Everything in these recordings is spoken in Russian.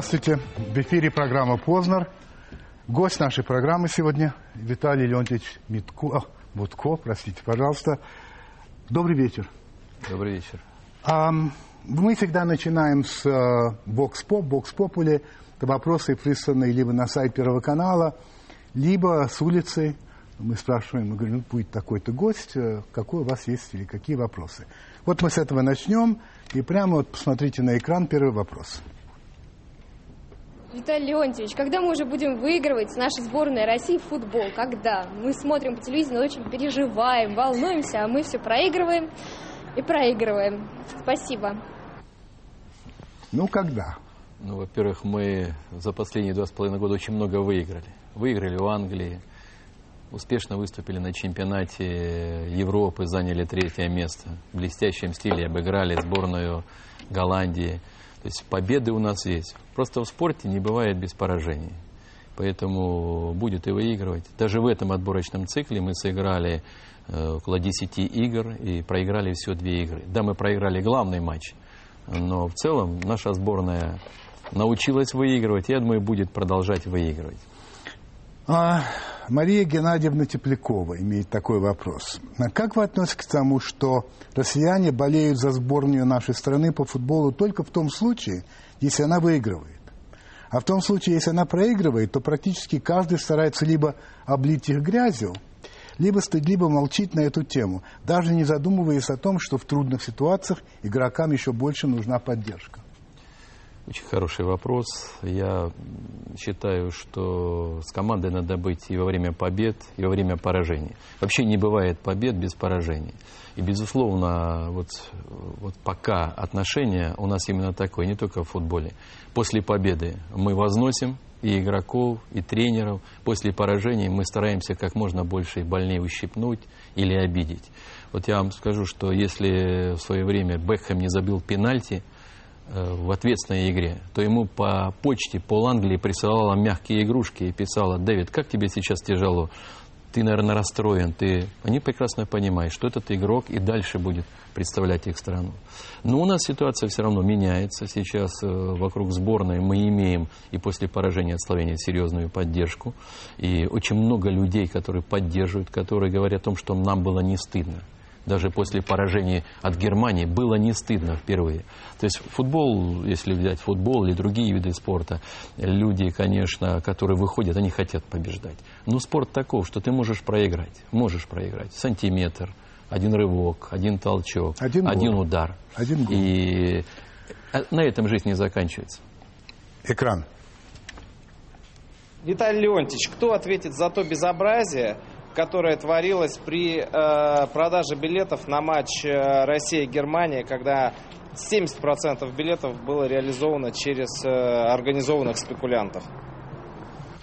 Здравствуйте. В эфире программа «Познер». Гость нашей программы сегодня Виталий Леонтьевич Митко, а, Мутко, простите, пожалуйста. Добрый вечер. Добрый вечер. А, мы всегда начинаем с Бокс-Поп, Бокс-Попули. Это вопросы, присланные либо на сайт Первого канала, либо с улицы. Мы спрашиваем, мы говорим, ну, будет такой-то гость, э, какой у вас есть или какие вопросы. Вот мы с этого начнем. И прямо вот посмотрите на экран первый вопрос. Виталий Леонтьевич, когда мы уже будем выигрывать наша сборная России в футбол? Когда? Мы смотрим по телевизору, очень переживаем, волнуемся, а мы все проигрываем и проигрываем. Спасибо. Ну, когда? Ну, во-первых, мы за последние два с половиной года очень много выиграли. Выиграли у Англии, успешно выступили на чемпионате Европы, заняли третье место. В блестящем стиле обыграли сборную Голландии. То есть победы у нас есть. Просто в спорте не бывает без поражений. Поэтому будет и выигрывать. Даже в этом отборочном цикле мы сыграли э, около 10 игр и проиграли всего две игры. Да, мы проиграли главный матч, но в целом наша сборная научилась выигрывать, и я думаю, будет продолжать выигрывать. А, Мария Геннадьевна Теплякова имеет такой вопрос. А как вы относитесь к тому, что россияне болеют за сборную нашей страны по футболу только в том случае, если она выигрывает? А в том случае, если она проигрывает, то практически каждый старается либо облить их грязью, либо стыдливо молчит на эту тему, даже не задумываясь о том, что в трудных ситуациях игрокам еще больше нужна поддержка. Очень хороший вопрос. Я считаю, что с командой надо быть и во время побед, и во время поражений. Вообще не бывает побед без поражений. И, безусловно, вот, вот пока отношение у нас именно такое, не только в футболе. После победы мы возносим и игроков, и тренеров. После поражений мы стараемся как можно больше и больнее ущипнуть или обидеть. Вот я вам скажу, что если в свое время Бекхэм не забил пенальти, в ответственной игре, то ему по почте пол Англии присылала мягкие игрушки и писала, Дэвид, как тебе сейчас тяжело? Ты, наверное, расстроен. Ты... Они прекрасно понимают, что этот игрок и дальше будет представлять их страну. Но у нас ситуация все равно меняется. Сейчас э, вокруг сборной мы имеем и после поражения от Словении серьезную поддержку. И очень много людей, которые поддерживают, которые говорят о том, что нам было не стыдно даже после поражения от Германии, было не стыдно впервые. То есть футбол, если взять футбол или другие виды спорта, люди, конечно, которые выходят, они хотят побеждать. Но спорт таков, что ты можешь проиграть, можешь проиграть. Сантиметр, один рывок, один толчок, один, один удар. Один гол. И э, на этом жизнь не заканчивается. Экран. Виталий Леонтьевич, кто ответит за то безобразие, которая творилась при э, продаже билетов на матч э, Россия-Германия, когда 70% билетов было реализовано через э, организованных спекулянтов.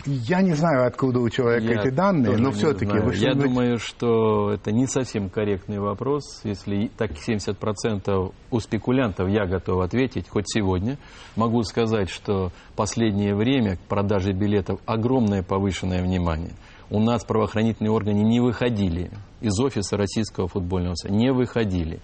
Я не знаю, откуда у человека я эти данные, но все-таки... Я думаю, что это не совсем корректный вопрос. Если так 70% у спекулянтов я готов ответить, хоть сегодня. Могу сказать, что последнее время к продаже билетов огромное повышенное внимание – у нас правоохранительные органы не выходили из офиса Российского футбольного союза, не выходили.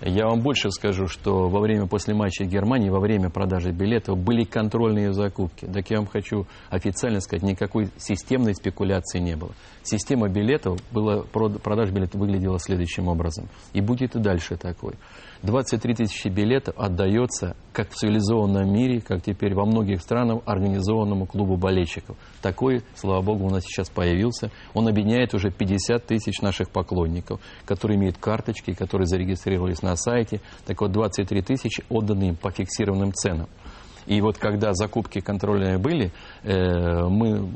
Я вам больше скажу, что во время после матча Германии, во время продажи билетов были контрольные закупки. Так я вам хочу официально сказать, никакой системной спекуляции не было. Система билетов, была, продажа билетов выглядела следующим образом. И будет и дальше такой. 23 тысячи билетов отдается, как в цивилизованном мире, как теперь во многих странах, организованному клубу болельщиков. Такой, слава богу, у нас сейчас появился. Он объединяет уже 50 тысяч наших поклонников, которые имеют карточки, которые зарегистрировались на сайте. Так вот, 23 тысячи отданы им по фиксированным ценам. И вот когда закупки контрольные были, э, мы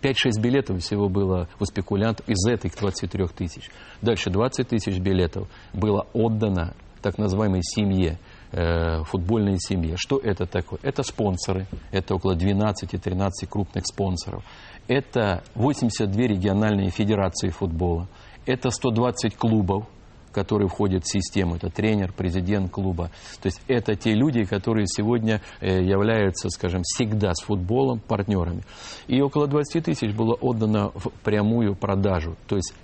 5-6 билетов всего было у спекулянтов из этих 23 тысяч. Дальше 20 тысяч билетов было отдано так называемой семье, э, футбольной семье. Что это такое? Это спонсоры, это около 12-13 крупных спонсоров. Это 82 региональные федерации футбола. Это 120 клубов, которые входят в систему. Это тренер, президент клуба. То есть это те люди, которые сегодня э, являются, скажем, всегда с футболом партнерами. И около 20 тысяч было отдано в прямую продажу. То есть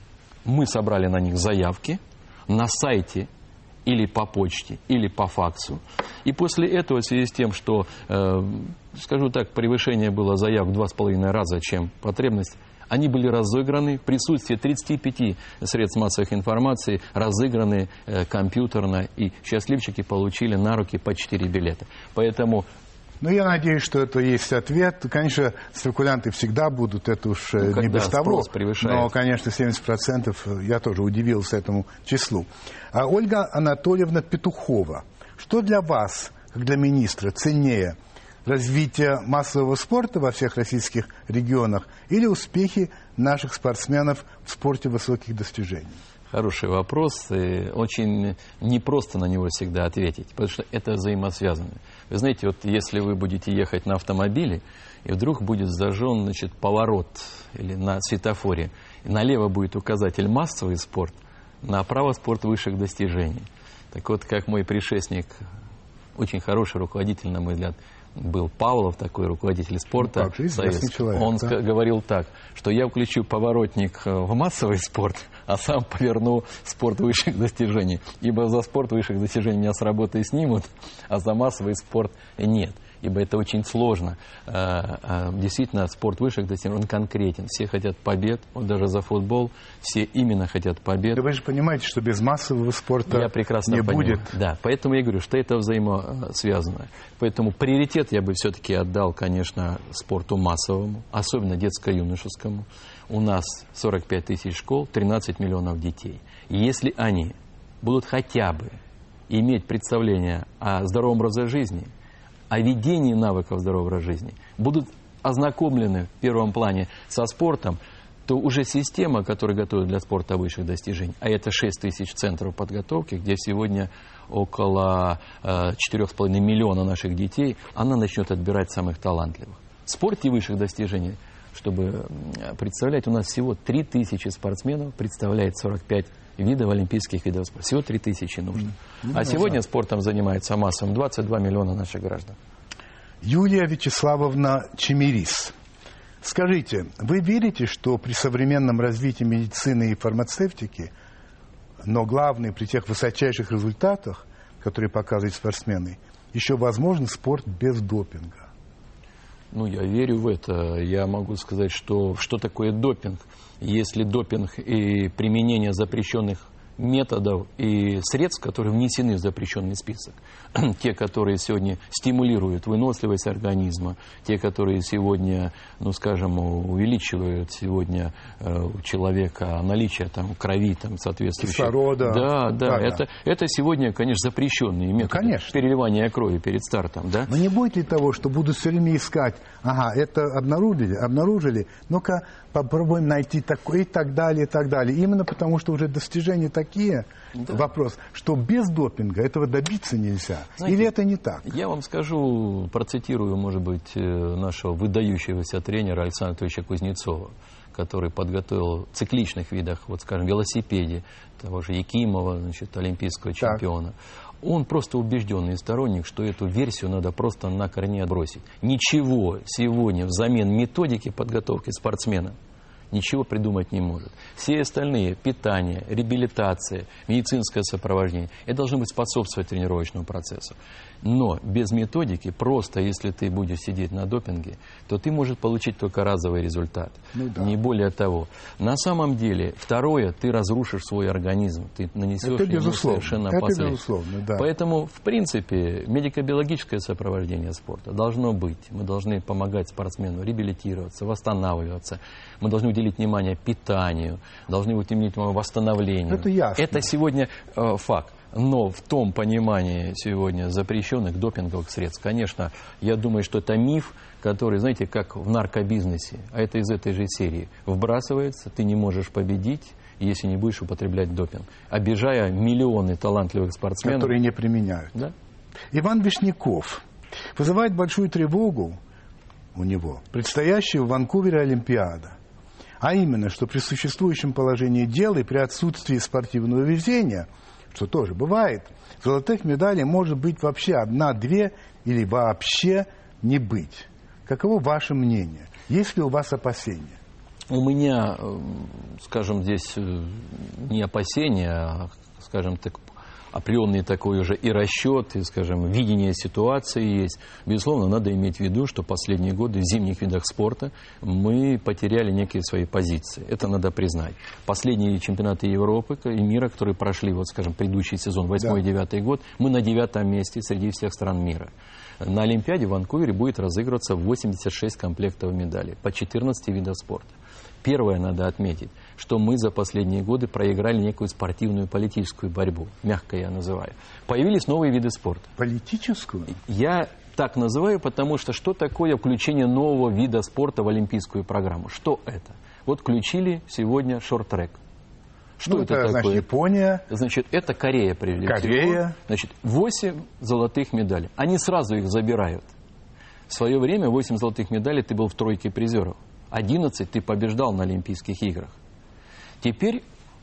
мы собрали на них заявки, на сайте или по почте, или по факсу. И после этого, в связи с тем, что, э, скажу так, превышение было заявок в два с половиной раза, чем потребность, они были разыграны в присутствии 35 средств массовых информации, разыграны э, компьютерно, и счастливчики получили на руки по 4 билета. Поэтому ну, я надеюсь, что это есть ответ. Конечно, спекулянты всегда будут, это уж э, ну, не без того. Превышает. Но, конечно, 70% э, я тоже удивился этому числу. А Ольга Анатольевна Петухова. Что для вас, как для министра, ценнее – развитие массового спорта во всех российских регионах или успехи наших спортсменов в спорте высоких достижений? Хороший вопрос. И очень непросто на него всегда ответить, потому что это взаимосвязано. Вы знаете, вот если вы будете ехать на автомобиле, и вдруг будет зажжен значит, поворот или на светофоре, и налево будет указатель массовый спорт, направо спорт высших достижений. Так вот, как мой предшественник, очень хороший руководитель, на мой взгляд, был Павлов, такой руководитель спорта. Ну, как, человек, Он да? говорил так, что я включу поворотник э, в массовый спорт, а сам поверну спорт высших достижений. Ибо за спорт высших достижений меня с работы снимут, а за массовый спорт нет ибо это очень сложно. А, а, действительно, спорт высших достижений, он конкретен. Все хотят побед, вот даже за футбол все именно хотят побед. Да вы же понимаете, что без массового спорта я прекрасно не понимаю. будет. Да, поэтому я говорю, что это взаимосвязано. Поэтому приоритет я бы все-таки отдал, конечно, спорту массовому, особенно детско-юношескому. У нас 45 тысяч школ, 13 миллионов детей. И если они будут хотя бы иметь представление о здоровом образе жизни – о ведении навыков здорового жизни, будут ознакомлены в первом плане со спортом, то уже система, которая готовит для спорта высших достижений, а это 6 тысяч центров подготовки, где сегодня около э, 4,5 миллиона наших детей, она начнет отбирать самых талантливых. В спорте высших достижений, чтобы представлять, у нас всего 3 тысячи спортсменов, представляет 45 видов олимпийских видов спорта. Всего 3 тысячи нужно. Mm-hmm. А сегодня спортом занимается массовым 22 миллиона наших граждан. Юлия Вячеславовна Чемерис. Скажите, вы верите, что при современном развитии медицины и фармацевтики, но главное, при тех высочайших результатах, которые показывают спортсмены, еще возможен спорт без допинга? Ну, я верю в это. Я могу сказать, что что такое допинг – если допинг и применение запрещенных методов и средств, которые внесены в запрещенный список. те, которые сегодня стимулируют выносливость организма, те, которые сегодня, ну скажем, увеличивают сегодня э, у человека наличие там, крови там, соответствующего. Кислорода. Да, да, да, это, это сегодня, конечно, запрещенные методы ну, конечно. переливания крови перед стартом. Да? Но не будет ли того, что будут все время искать, ага, это обнаружили, обнаружили, ну-ка попробуем найти такое и так далее, и так далее. Именно потому, что уже достижения такие, да. вопрос, что без допинга этого добиться нельзя. Знаете, Или это не так? Я вам скажу, процитирую, может быть, э, нашего выдающегося тренера Александра Анатольевича Кузнецова который подготовил в цикличных видах, вот скажем, велосипеде, того же Якимова, значит, олимпийского чемпиона. Так. Он просто убежденный сторонник, что эту версию надо просто на корне отбросить. Ничего сегодня взамен методики подготовки спортсмена ничего придумать не может. Все остальные, питание, реабилитация, медицинское сопровождение, это должно быть способствовать тренировочному процессу. Но без методики, просто если ты будешь сидеть на допинге, то ты можешь получить только разовый результат. Ну, да. Не более того. На самом деле, второе, ты разрушишь свой организм. Ты нанесешь это ему совершенно это безусловно, да. Поэтому, в принципе, медико-биологическое сопровождение спорта должно быть. Мы должны помогать спортсмену реабилитироваться, восстанавливаться. Мы должны уделить внимание питанию, должны уделить внимание восстановлению. Это ясно. Это сегодня э, факт. Но в том понимании сегодня запрещенных допинговых средств, конечно, я думаю, что это миф, который, знаете, как в наркобизнесе, а это из этой же серии. Вбрасывается, ты не можешь победить, если не будешь употреблять допинг, обижая миллионы талантливых спортсменов. Которые не применяют. Да? Иван Вишняков вызывает большую тревогу у него предстоящая в Ванкувере Олимпиада. А именно, что при существующем положении дел и при отсутствии спортивного везения – что тоже бывает, золотых медалей может быть вообще одна-две или вообще не быть. Каково ваше мнение? Есть ли у вас опасения? У меня, э, скажем, здесь э, не опасения, а, скажем так, определенный такой уже и расчет, и, скажем, видение ситуации есть. Безусловно, надо иметь в виду, что последние годы в зимних видах спорта мы потеряли некие свои позиции. Это надо признать. Последние чемпионаты Европы и мира, которые прошли, вот, скажем, предыдущий сезон, 8-9 да. год, мы на девятом месте среди всех стран мира. На Олимпиаде в Ванкувере будет разыгрываться 86 комплектов медалей по 14 видам спорта. Первое надо отметить, что мы за последние годы проиграли некую спортивную политическую борьбу, мягко я называю. Появились новые виды спорта. Политическую? Я так называю, потому что что такое включение нового вида спорта в олимпийскую программу? Что это? Вот включили сегодня шорт-трек. Что ну, это, это такое? Значит, Япония. Значит, это Корея прежде Корея. всего. Значит, 8 золотых медалей. Они сразу их забирают. В свое время 8 золотых медалей ты был в тройке призеров. 11 ты побеждал на Олимпийских играх. Теперь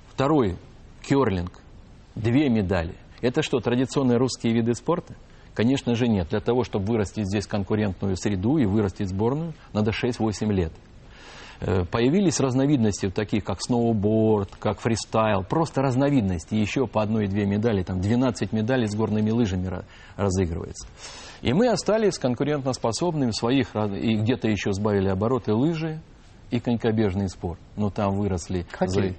второй керлинг. Две медали. Это что, традиционные русские виды спорта? Конечно же нет. Для того, чтобы вырастить здесь конкурентную среду и вырастить сборную, надо 6-8 лет. Э, появились разновидности, таких как сноуборд, как фристайл, просто разновидности, еще по одной-две медали, там 12 медалей с горными лыжами разыгрывается. И мы остались конкурентоспособными своих, и где-то еще сбавили обороты лыжи и конькобежный спорт. Но там выросли... Хоккей.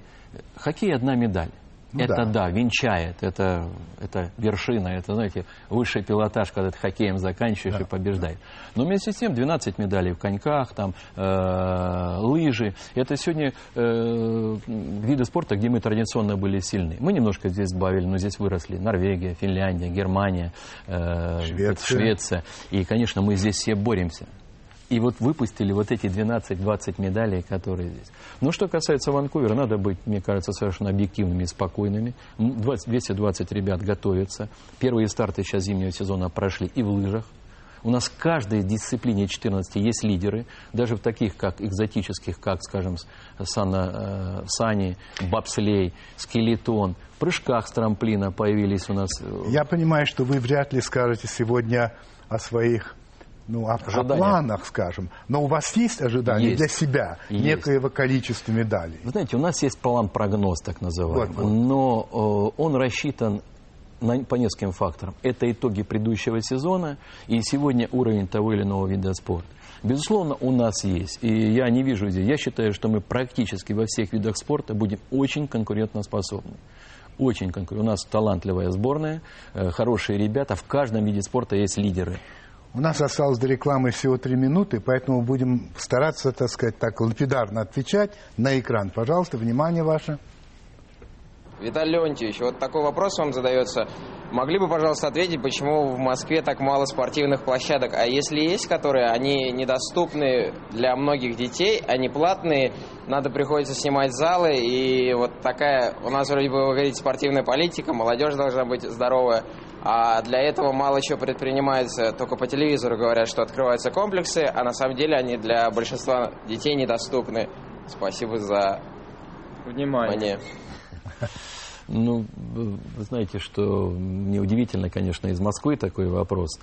Хоккей одна медаль. Ну, это да. да, венчает, это, это вершина, это, знаете, высший пилотаж, когда ты хоккеем заканчиваешь да. и побеждаешь. Но вместе с тем 12 медалей в коньках, там, э, лыжи. Это сегодня э, виды спорта, где мы традиционно были сильны. Мы немножко здесь сбавили, но здесь выросли Норвегия, Финляндия, Германия, э, Швеция. Швеция. И, конечно, мы здесь все боремся. И вот выпустили вот эти 12-20 медалей, которые здесь. Ну, что касается Ванкувера, надо быть, мне кажется, совершенно объективными и спокойными. 20, 220 ребят готовятся. Первые старты сейчас зимнего сезона прошли и в лыжах. У нас в каждой дисциплине 14 есть лидеры, даже в таких, как экзотических, как, скажем, сана, э, сани, бобслей, скелетон. В прыжках с трамплина появились у нас... Э, Я понимаю, что вы вряд ли скажете сегодня о своих ну, о, о планах, скажем. Но у вас есть ожидания есть. для себя есть. некоего количества медалей? Вы знаете, у нас есть план-прогноз, так называемый. Вот, вот. Но э, он рассчитан на, по нескольким факторам. Это итоги предыдущего сезона и сегодня уровень того или иного вида спорта. Безусловно, у нас есть. И я не вижу здесь. Я считаю, что мы практически во всех видах спорта будем очень конкурентоспособны. Очень конкурентно. У нас талантливая сборная, э, хорошие ребята. В каждом виде спорта есть лидеры. У нас осталось до рекламы всего три минуты, поэтому будем стараться, так сказать, так лапидарно отвечать на экран. Пожалуйста, внимание ваше. Виталий Леонтьевич, вот такой вопрос вам задается. Могли бы, пожалуйста, ответить, почему в Москве так мало спортивных площадок? А если есть, которые, они недоступны для многих детей, они платные, надо приходится снимать залы, и вот такая, у нас вроде бы, вы говорите, спортивная политика, молодежь должна быть здоровая. А для этого мало чего предпринимается. Только по телевизору говорят, что открываются комплексы, а на самом деле они для большинства детей недоступны. Спасибо за внимание. Ну, вы знаете, что мне удивительно, конечно, из Москвы такой вопрос.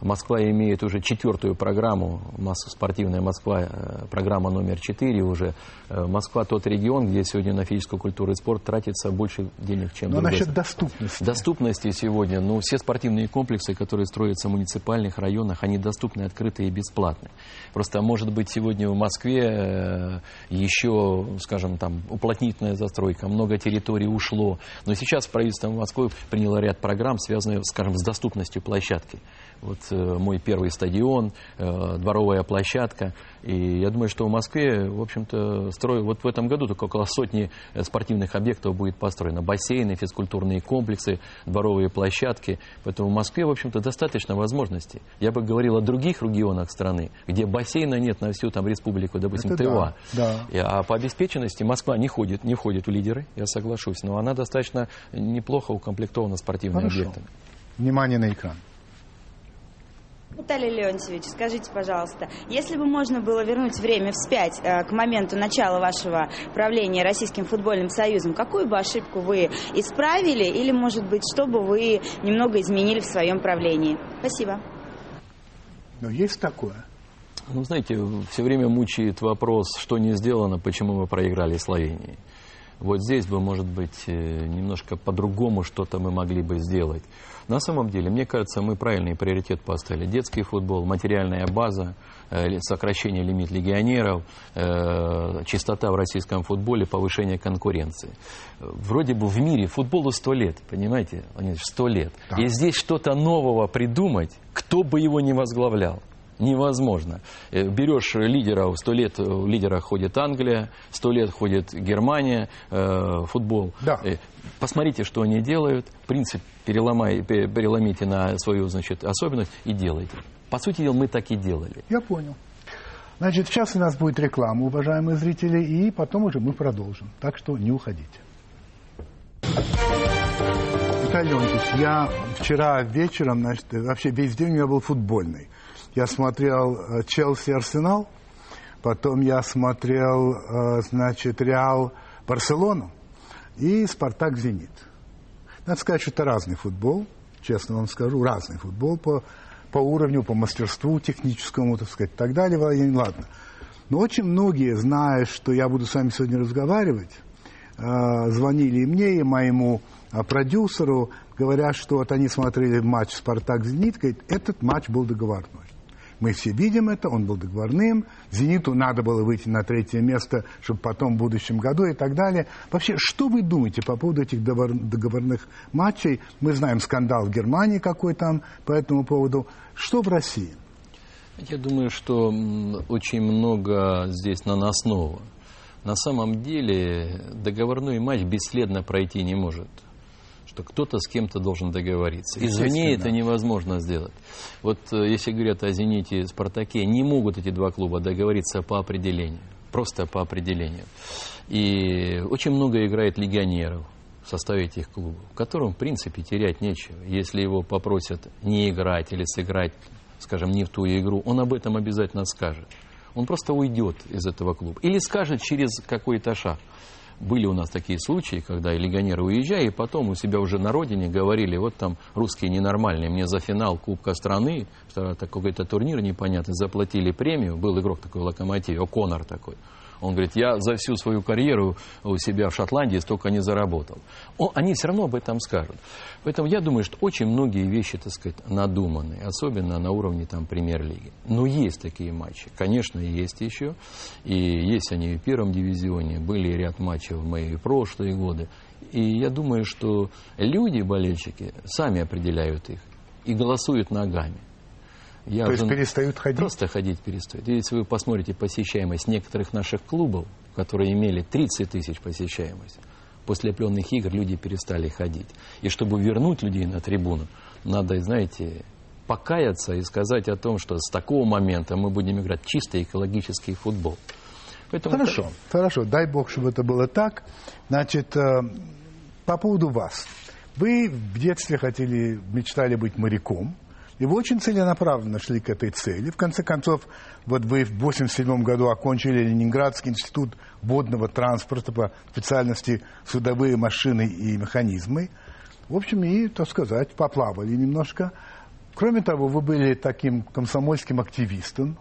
Москва имеет уже четвертую программу, спортивная Москва, э, программа номер четыре уже. Э, Москва тот регион, где сегодня на физическую культуру и спорт тратится больше денег, чем Но насчет доступности. Доступности сегодня, ну, все спортивные комплексы, которые строятся в муниципальных районах, они доступны, открыты и бесплатны. Просто, может быть, сегодня в Москве э, еще, скажем, там, уплотнительная застройка, много территорий ушло. Но сейчас правительство Москвы приняло ряд программ, связанных, скажем, с доступностью площадки вот э, мой первый стадион, э, дворовая площадка. И я думаю, что в Москве, в общем-то, строю, вот в этом году только около сотни э, спортивных объектов будет построено. Бассейны, физкультурные комплексы, дворовые площадки. Поэтому в Москве, в общем-то, достаточно возможностей. Я бы говорил о других регионах страны, где бассейна нет на всю там республику, допустим, Это Тыва. Да, да. А по обеспеченности Москва не ходит, не входит в лидеры, я соглашусь, но она достаточно неплохо укомплектована спортивными Хорошо. объектами. Внимание на экран. Виталий Леонтьевич, скажите, пожалуйста, если бы можно было вернуть время вспять э, к моменту начала вашего правления Российским футбольным союзом, какую бы ошибку вы исправили или, может быть, что бы вы немного изменили в своем правлении? Спасибо. Но есть такое? Ну, знаете, все время мучает вопрос, что не сделано, почему мы проиграли Словении. Вот здесь бы, может быть, э, немножко по-другому что-то мы могли бы сделать. На самом деле, мне кажется, мы правильный приоритет поставили. Детский футбол, материальная база, э, сокращение лимит легионеров, э, чистота в российском футболе, повышение конкуренции. Вроде бы в мире футболу сто лет, понимаете, сто лет. Да. И здесь что-то нового придумать, кто бы его не возглавлял невозможно. Э, берешь лидеров, сто лет в лидерах ходит Англия, сто лет ходит Германия, э, футбол. Да. Э, посмотрите, что они делают, принцип переломай, переломите на свою значит, особенность и делайте. По сути дела, мы так и делали. Я понял. Значит, сейчас у нас будет реклама, уважаемые зрители, и потом уже мы продолжим. Так что не уходите. Виталий Леонидович, я вчера вечером, значит, вообще весь день у меня был футбольный. Я смотрел э, Челси Арсенал, потом я смотрел, э, значит, Реал Барселону и Спартак Зенит. Надо сказать, что это разный футбол, честно вам скажу, разный футбол по, по уровню, по мастерству техническому, так сказать, и так далее. Ладно. Но очень многие, зная, что я буду с вами сегодня разговаривать, э, звонили и мне, и моему продюсеру, говоря, что вот они смотрели матч «Спартак-Зенит», говорит, этот матч был договорной. Мы все видим это, он был договорным. «Зениту» надо было выйти на третье место, чтобы потом в будущем году и так далее. Вообще, что вы думаете по поводу этих договорных матчей? Мы знаем скандал в Германии какой там по этому поводу. Что в России? Я думаю, что очень много здесь наносного. На самом деле договорной матч бесследно пройти не может что кто-то с кем-то должен договориться. Извне это невозможно сделать. Вот э, если говорят о «Зените» и «Спартаке», не могут эти два клуба договориться по определению. Просто по определению. И очень много играет легионеров в составе этих клубов, которым, в принципе, терять нечего. Если его попросят не играть или сыграть, скажем, не в ту игру, он об этом обязательно скажет. Он просто уйдет из этого клуба. Или скажет через какой-то шаг. Были у нас такие случаи, когда легионеры уезжали, и потом у себя уже на родине говорили, вот там русские ненормальные, мне за финал Кубка страны, какой-то турнир непонятный, заплатили премию, был игрок такой в Локомотиве, О'Коннор такой. Он говорит, я за всю свою карьеру у себя в Шотландии столько не заработал. О, они все равно об этом скажут. Поэтому я думаю, что очень многие вещи, так сказать, надуманы, особенно на уровне там премьер-лиги. Но есть такие матчи. Конечно, есть еще. И есть они в первом дивизионе. Были ряд матчей в мои прошлые годы. И я думаю, что люди, болельщики, сами определяют их и голосуют ногами. Я То есть перестают ходить? Просто ходить перестают. Если вы посмотрите посещаемость некоторых наших клубов, которые имели 30 тысяч посещаемость, после определенных игр люди перестали ходить. И чтобы вернуть людей на трибуну, надо, знаете, покаяться и сказать о том, что с такого момента мы будем играть чисто экологический футбол. Поэтому хорошо, это... хорошо. Дай бог, чтобы это было так. Значит, э, по поводу вас. Вы в детстве хотели, мечтали быть моряком. И вы очень целенаправленно шли к этой цели. В конце концов, вот вы в 1987 году окончили Ленинградский институт водного транспорта по специальности судовые машины и механизмы. В общем, и, так сказать, поплавали немножко. Кроме того, вы были таким комсомольским активистом.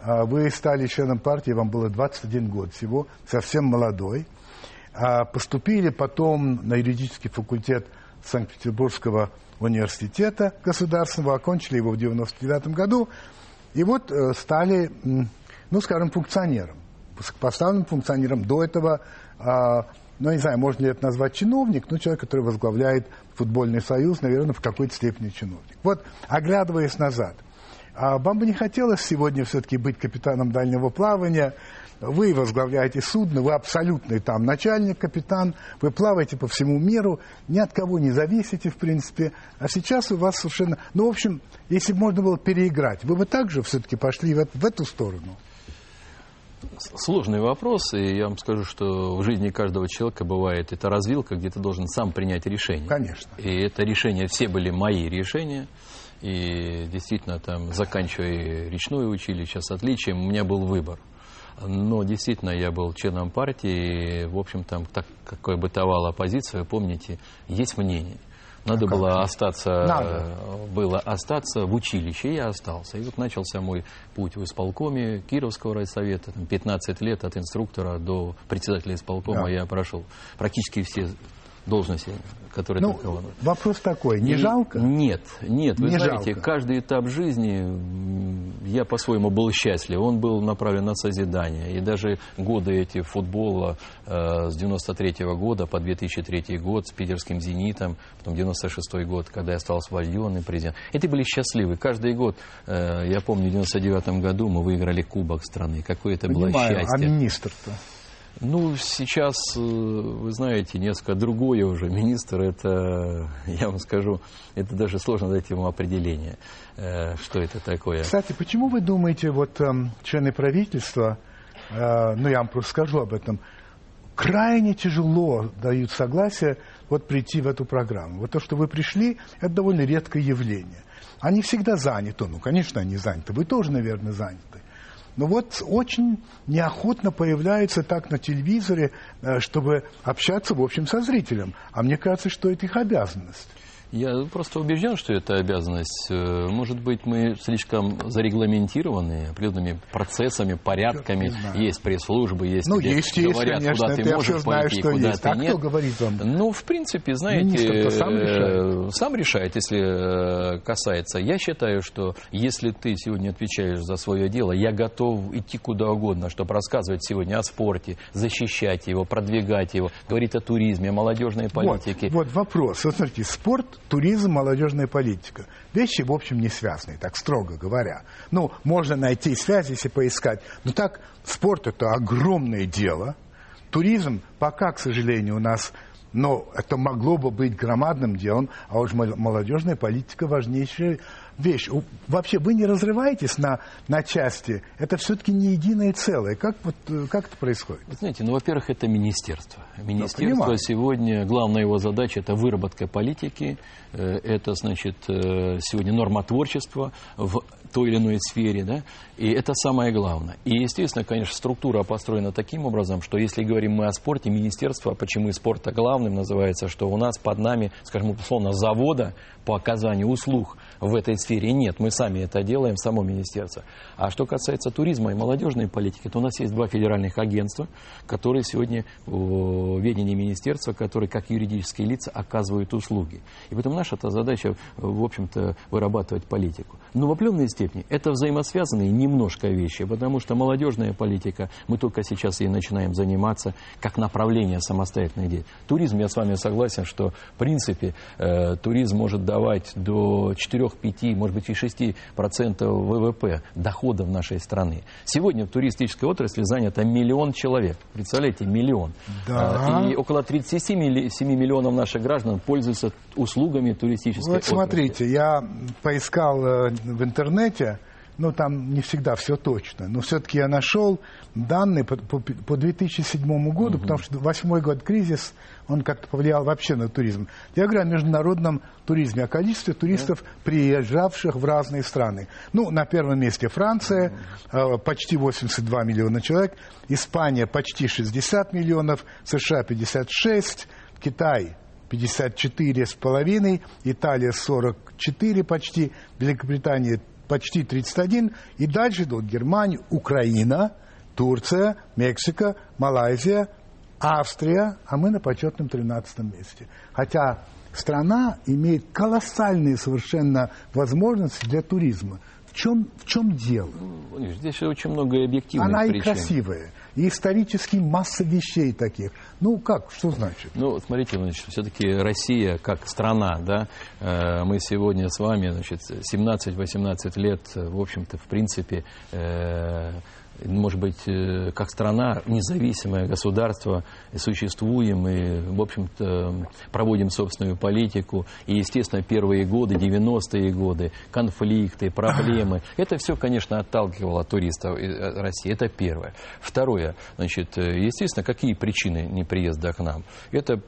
А вы стали членом партии, вам было 21 год всего, совсем молодой. А поступили потом на юридический факультет Санкт-Петербургского университета государственного, окончили его в 99 году, и вот э, стали, ну, скажем, функционером, поставленным функционером. До этого, а, ну, не знаю, можно ли это назвать чиновник, но человек, который возглавляет футбольный союз, наверное, в какой-то степени чиновник. Вот, оглядываясь назад, а вам бы не хотелось сегодня все-таки быть капитаном дальнего плавания, вы возглавляете судно, вы абсолютный там начальник, капитан, вы плаваете по всему миру, ни от кого не зависите, в принципе. А сейчас у вас совершенно... Ну, в общем, если бы можно было переиграть, вы бы также все-таки пошли в, в эту сторону? Сложный вопрос, и я вам скажу, что в жизни каждого человека бывает эта развилка, где ты должен сам принять решение. Конечно. И это решение, все были мои решения. И действительно, там, заканчивая речное училище с отличием, у меня был выбор. Но действительно я был членом партии, и, в общем, там так, какая бытовала оппозиция, помните, есть мнение. Надо А как было же? остаться, Надо. было остаться в училище, и я остался. И вот начался мой путь в исполкоме Кировского райсовета. Там 15 лет от инструктора до председателя исполкома Да. я прошел практически все должности, которые Ну, только возможно. вопрос такой, не И- жалко? Нет, нет. Вы Не знаете, жалко. каждый этап жизни я по-своему был счастлив. Он был направлен на созидание. И даже годы эти футбола э, с 93 года по 2003 год с питерским «Зенитом», потом 96 год, когда я стал свальонный президент. Эти были счастливы. Каждый год, э, я помню, в 99 году мы выиграли Кубок страны. Какое это было Понимаю, а счастье. министр-то? Ну, сейчас, э, вы знаете, несколько другое уже. Министр, это, я вам скажу, это даже сложно дать ему определение, э, что это такое. Кстати, почему вы думаете, вот эм, члены правительства, э, ну я вам просто скажу об этом, крайне тяжело дают согласие вот прийти в эту программу. Вот то, что вы пришли, это довольно редкое явление. Они всегда заняты, ну, конечно, они заняты, вы тоже, наверное, заняты. Но вот очень неохотно появляются так на телевизоре, э, чтобы общаться, в общем, со зрителем. А мне кажется, что это их обязанность. Я просто убежден, что это обязанность. Э, Может быть, мы слишком зарегламентированы определенными процессами, порядками. Есть пресс-службы, есть Ну, тебе есть, есть, говорят, конечно, куда ты можешь знаю, пойти, что куда есть. ты А кто нет. говорит вам? Ну, в принципе, знаете, сам э, решает. сам решает, если э, касается. Я считаю, что если ты сегодня отвечаешь за свое дело, я готов идти куда угодно, чтобы рассказывать сегодня о спорте, защищать его, продвигать его, говорить о туризме, о молодежной политике. Вот, вот вопрос. Вот смотрите, спорт, туризм, молодежная политика. Вещи, в общем, не связаны, так строго говоря. Ну, можно найти связь, если поискать. Но так, спорт – это огромное дело. Туризм пока, к сожалению, у нас но это могло бы быть громадным делом, а уж мол- молодежная политика важнейшая вещь. Вообще вы не разрываетесь на, на части, это все-таки не единое целое. Как, вот, э, как это происходит? Вы знаете, ну, во-первых, это министерство. Министерство понимаю. сегодня, главная его задача – это выработка политики, э, это, значит, э, сегодня нормотворчество в той или иной сфере, да, и это самое главное. И, естественно, конечно, структура построена таким образом, что если говорим мы о спорте, министерство, почему и спорта главным называется, что у нас под нами, скажем, условно, завода по оказанию услуг в этой сфере нет. Мы сами это делаем, само министерство. А что касается туризма и молодежной политики, то у нас есть два федеральных агентства, которые сегодня в ведении министерства, которые как юридические лица оказывают услуги. И поэтому наша -то задача, в общем-то, вырабатывать политику. Но в определенной степени это взаимосвязанные немножко вещи, потому что молодежная политика, мы только сейчас ей начинаем заниматься как направление самостоятельной деятельности. Туризм, я с вами согласен, что в принципе э, туризм может давать до 4-5, может быть и 6 процентов ВВП доходов нашей страны. Сегодня в туристической отрасли занято миллион человек. Представляете, миллион. Да. Э, И около 37 милли- 7 миллионов наших граждан пользуются услугами туристической Вот отрасли. смотрите, я поискал э, в интернете, ну там не всегда все точно, но все-таки я нашел данные по, по- по 2007 году, потому что восьмой год кризис, он как-то повлиял вообще на туризм. Я говорю о международном туризме, о количестве туристов, приезжавших в разные страны. Ну, на первом месте Франция, э, почти 82 миллиона человек, Испания почти 60 миллионов, США 56, Китай 54 с половиной, Италия 44 почти, Великобритания почти 31, и дальше идут Германия, Украина, Турция, Мексика, Малайзия, Австрия, а мы на почетном 13 месте. Хотя страна имеет колоссальные совершенно возможности для туризма. В чем, в чем дело? Владимир, Здесь очень много объективных Она и причин. красивая, и исторически масса вещей таких. Ну как, что значит? Ну, смотрите, значит, все-таки Россия как страна, да, э, мы сегодня с вами, значит, 17-18 лет, э, в общем-то, в принципе, э, может быть, э, как страна, независимое государство, существуем и, в общем-то, проводим собственную политику. И, естественно, первые годы, 90-е годы, конфликты, проблемы, это все, конечно, отталкивало туристов э, России. Это первое. Второе, значит, э, естественно, какие причины неприезда к нам? Это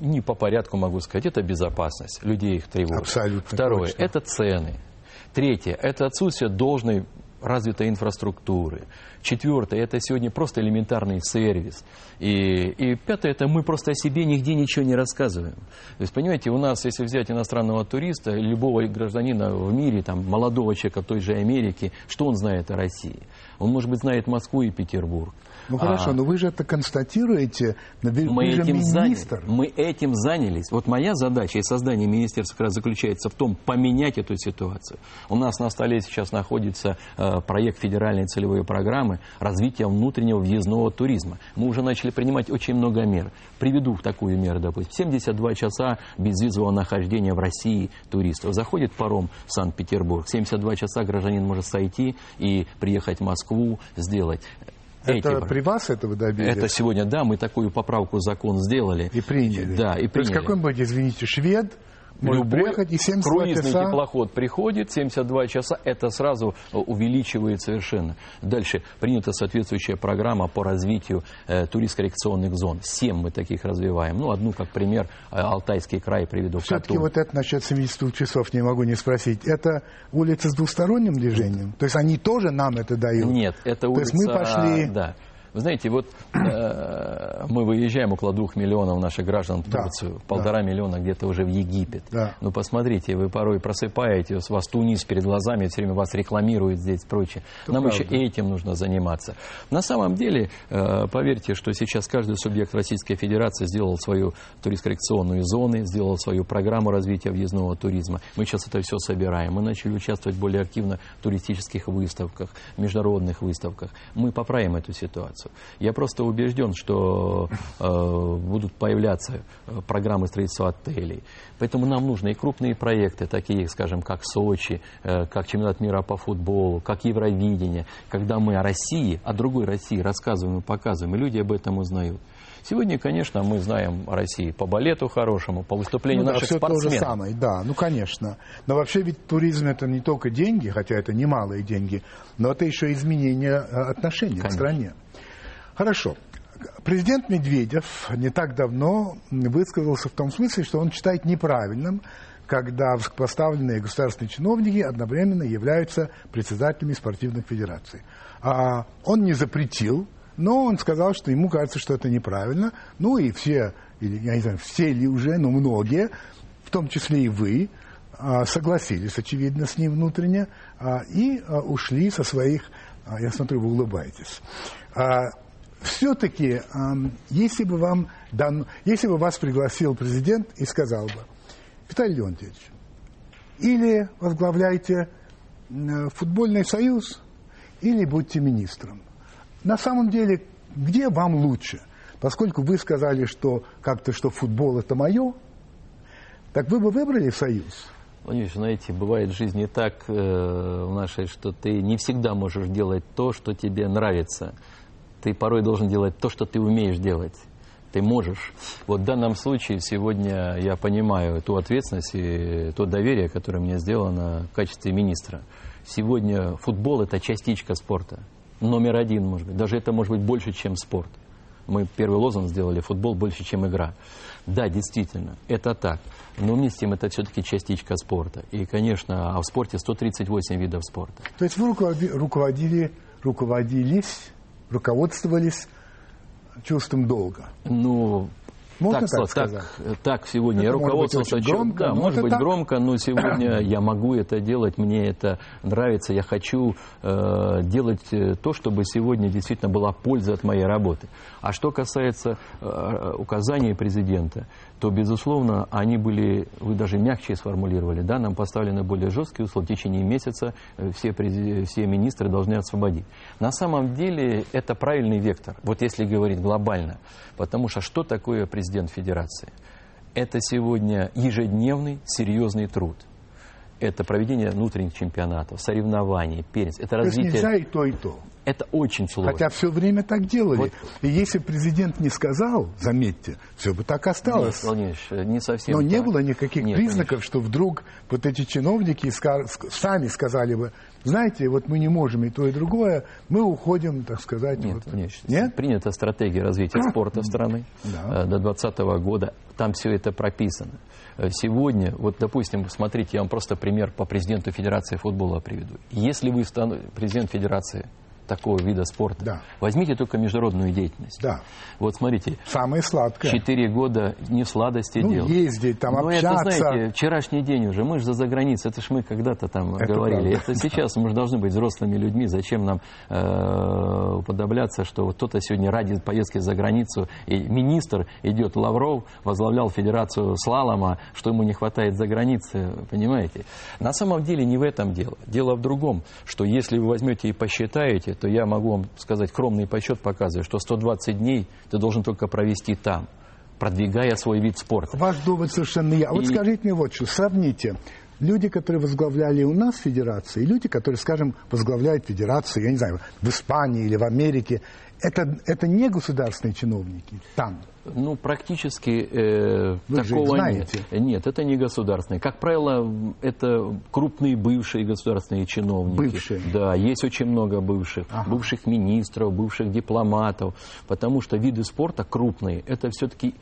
не по порядку могу сказать, это безопасность, людей их тревожит. Абсолютно Второе, точно. это цены. Третье, это отсутствие должной развитой инфраструктуры. Четвертое, это сегодня просто элементарный сервис. И, и пятое, это мы просто о себе нигде ничего не рассказываем. То есть, понимаете, у нас, если взять иностранного туриста, любого гражданина в мире, там, молодого человека той же Америки, что он знает о России? Он, может быть, знает Москву и Петербург. Ну хорошо, А- но вы же это констатируете, вы, мы же этим, министр. заняли, мы этим занялись. Вот моя задача и создание министерства как раз заключается в том, поменять эту ситуацию. У нас на столе сейчас находится э, проект федеральной целевой программы развития внутреннего въездного туризма. Мы уже начали принимать очень много мер. Приведу такую меру, допустим. 72 часа безвизового нахождения в России туристов. Заходит паром в Санкт-Петербург, 72 часа гражданин может сойти и приехать в Москву, сделать Это про- при вас этого добились? это сегодня, да, мы такую поправку в закон сделали. И приняли. Да, и То есть приняли. какой-нибудь, извините, швед может Любой приехать и 72 круизный часа... теплоход приходит, 72 часа, это сразу э, увеличивает совершенно. Дальше принята соответствующая программа по развитию э, туристско-коррекционных зон. Семь мы таких развиваем. Ну, одну, как пример, э, Алтайский край приведу. Все-таки вот это насчет 72 часов не могу не спросить. Это улица с двусторонним движением? То есть они тоже нам это дают? Нет, это То улица... есть мы пошли... Да. Вы знаете, вот э, мы выезжаем около двух миллионов наших граждан в Да, Турцию, полтора миллиона где-то уже в Египет. Да. Ну, посмотрите, вы порой просыпаетесь, у вас Тунис перед глазами, все время вас рекламируют здесь и прочее. Это Нам правда. еще этим нужно заниматься. На самом деле, э, поверьте, что сейчас каждый субъект Российской Федерации сделал свою туристско-коррекционную зону, сделал свою программу развития въездного туризма. Мы сейчас это все собираем. Мы начали участвовать более активно в туристических выставках, международных выставках. Мы поправим эту ситуацию. Я просто убежден, что э, будут появляться э, программы строительства отелей. Поэтому нам нужны и крупные проекты, такие, скажем, как Сочи, э, как Чемпионат мира по футболу, как Евровидение, когда мы о России, о другой России рассказываем и показываем, и люди об этом узнают. Сегодня, конечно, мы знаем о России по балету хорошему, по выступлению Ну да, наших все то же спортсменов. самое, да, ну конечно. Но вообще ведь туризм это не только деньги, хотя это немалые деньги, но это еще изменение э, отношений к Конечно. стране. Хорошо. Президент Медведев не так давно высказался в том смысле, что он считает неправильным, когда высокопоставленные государственные чиновники одновременно являются председателями спортивных федераций. А он не запретил, но он сказал, что ему кажется, что это неправильно. Ну и все, я не знаю, все ли уже, но многие, в том числе и вы, а, согласились, очевидно, с ним внутренне а, и а, ушли со своих, я смотрю, вы улыбаетесь. Все-таки, если бы вам дан, если бы вас пригласил президент и сказал бы, Виталий Леонтьевич, или возглавляйте э, футбольный союз, или будьте министром. На самом деле, где вам лучше? Поскольку вы сказали, что как-то, что футбол это мое, так вы бы выбрали союз? Владимир, знаете, бывает в жизни так э, в нашей, что ты не всегда можешь делать то, что тебе нравится. Ты порой должен делать то, что ты умеешь делать. Ты можешь. Вот в данном случае сегодня я понимаю ту ответственность и то доверие, которое мне сделано в качестве министра. Сегодня футбол – это частичка спорта. Номер один, может быть. Даже это может быть больше, чем спорт. Мы первый лозунг сделали «футбол больше, чем игра». Да, действительно, это так. Но вместе с тем это все-таки частичка спорта. И, конечно, а в спорте 138 видов спорта. То есть вы руководи- руководили, руководились, руководствовались чувством долга. Ну, Можно так, так сказать? так, так сегодня Это я может быть руководствовался... очень чё- громко, да, может быть так. громко, но сегодня я могу это делать, мне это нравится, я хочу э, делать э, то, чтобы сегодня действительно была польза от моей работы. А что касается э, указаний президента, то, безусловно, они были, вы даже мягче сформулировали, да, нам поставлены более жесткие условия. В течение месяца э, все, все министры должны освободить. На самом деле это правильный вектор, вот если говорить глобально. Потому что что такое президент Федерации? Это сегодня ежедневный серьезный труд. Это проведение внутренних чемпионатов, соревнований, первенств. Это То есть развитие... нельзя и то, и то. Это очень сложно. Хотя все время так делали. Вот. И если президент не сказал, заметьте, все бы так осталось. Нет, Владимир, не совсем Но не так. было никаких Нет, признаков, что вдруг вот эти чиновники сами сказали бы, знаете, вот мы не можем и то, и другое, мы уходим, так сказать. Нет, вот». конечно. Нет? Принята стратегия развития спорта страны Да. э, до 2020 года. Там все это прописано. Э, Сегодня, вот, допустим, смотрите, я вам просто пример по президенту Федерации футбола приведу. Если вы стану- президент Федерации такого вида спорта, Да. возьмите только международную деятельность. Да. Вот смотрите, Самое сладкое. четыре года не в сладости Ну, дел. ездить, там Ну, общаться. это, знаете, вчерашний день уже. Мы же за границей. Это ж мы когда-то там Это говорили. правда. Это сейчас мы же должны быть взрослыми людьми. Зачем нам э, уподобляться, что вот кто-то сегодня ради поездки за границу, и министр идет Лавров, возглавлял Федерацию слалома, что ему не хватает за границей, понимаете? На самом деле не в этом дело. Дело в другом, что если вы возьмете и посчитаете, то я могу вам сказать, скромный подсчет показывает, что 120 дней ты должен только провести там, продвигая свой вид спорта. Ваш довод совершенно я. Вот И- скажите мне вот что, сравните. Люди, которые возглавляли у нас федерации, люди, которые, скажем, возглавляют федерации, я не знаю, в Испании или в Америке, это, это не государственные чиновники там. Ну, практически э, Вы такого знаете. нет. Нет, это не государственные. Как правило, это крупные бывшие государственные чиновники. Бывшие. Да, есть очень много бывших. Ага. Бывших министров, бывших дипломатов. Потому что виды спорта крупные, это все-таки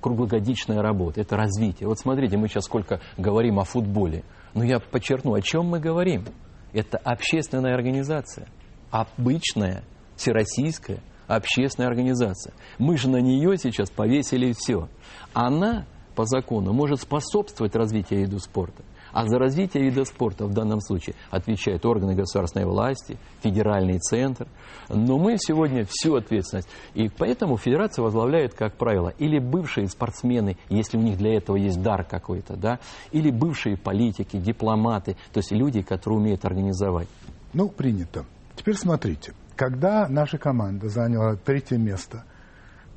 круглогодичная работа, это развитие. Вот смотрите, мы сейчас сколько говорим о футболе. Но я подчеркну, о чем мы говорим. Это общественная организация. Обычная, всероссийская общественная организация. Мы же на нее сейчас повесили все. Она по закону может способствовать развитию вида спорта. А за развитие вида спорта в данном случае отвечают органы государственной власти, федеральный центр. Но мы сегодня всю ответственность. И поэтому федерация возглавляет, как правило, или бывшие спортсмены, если у них для этого есть дар какой-то, да, или бывшие политики, дипломаты, то есть люди, которые умеют организовать. Ну, принято. Теперь смотрите. Когда наша команда заняла третье место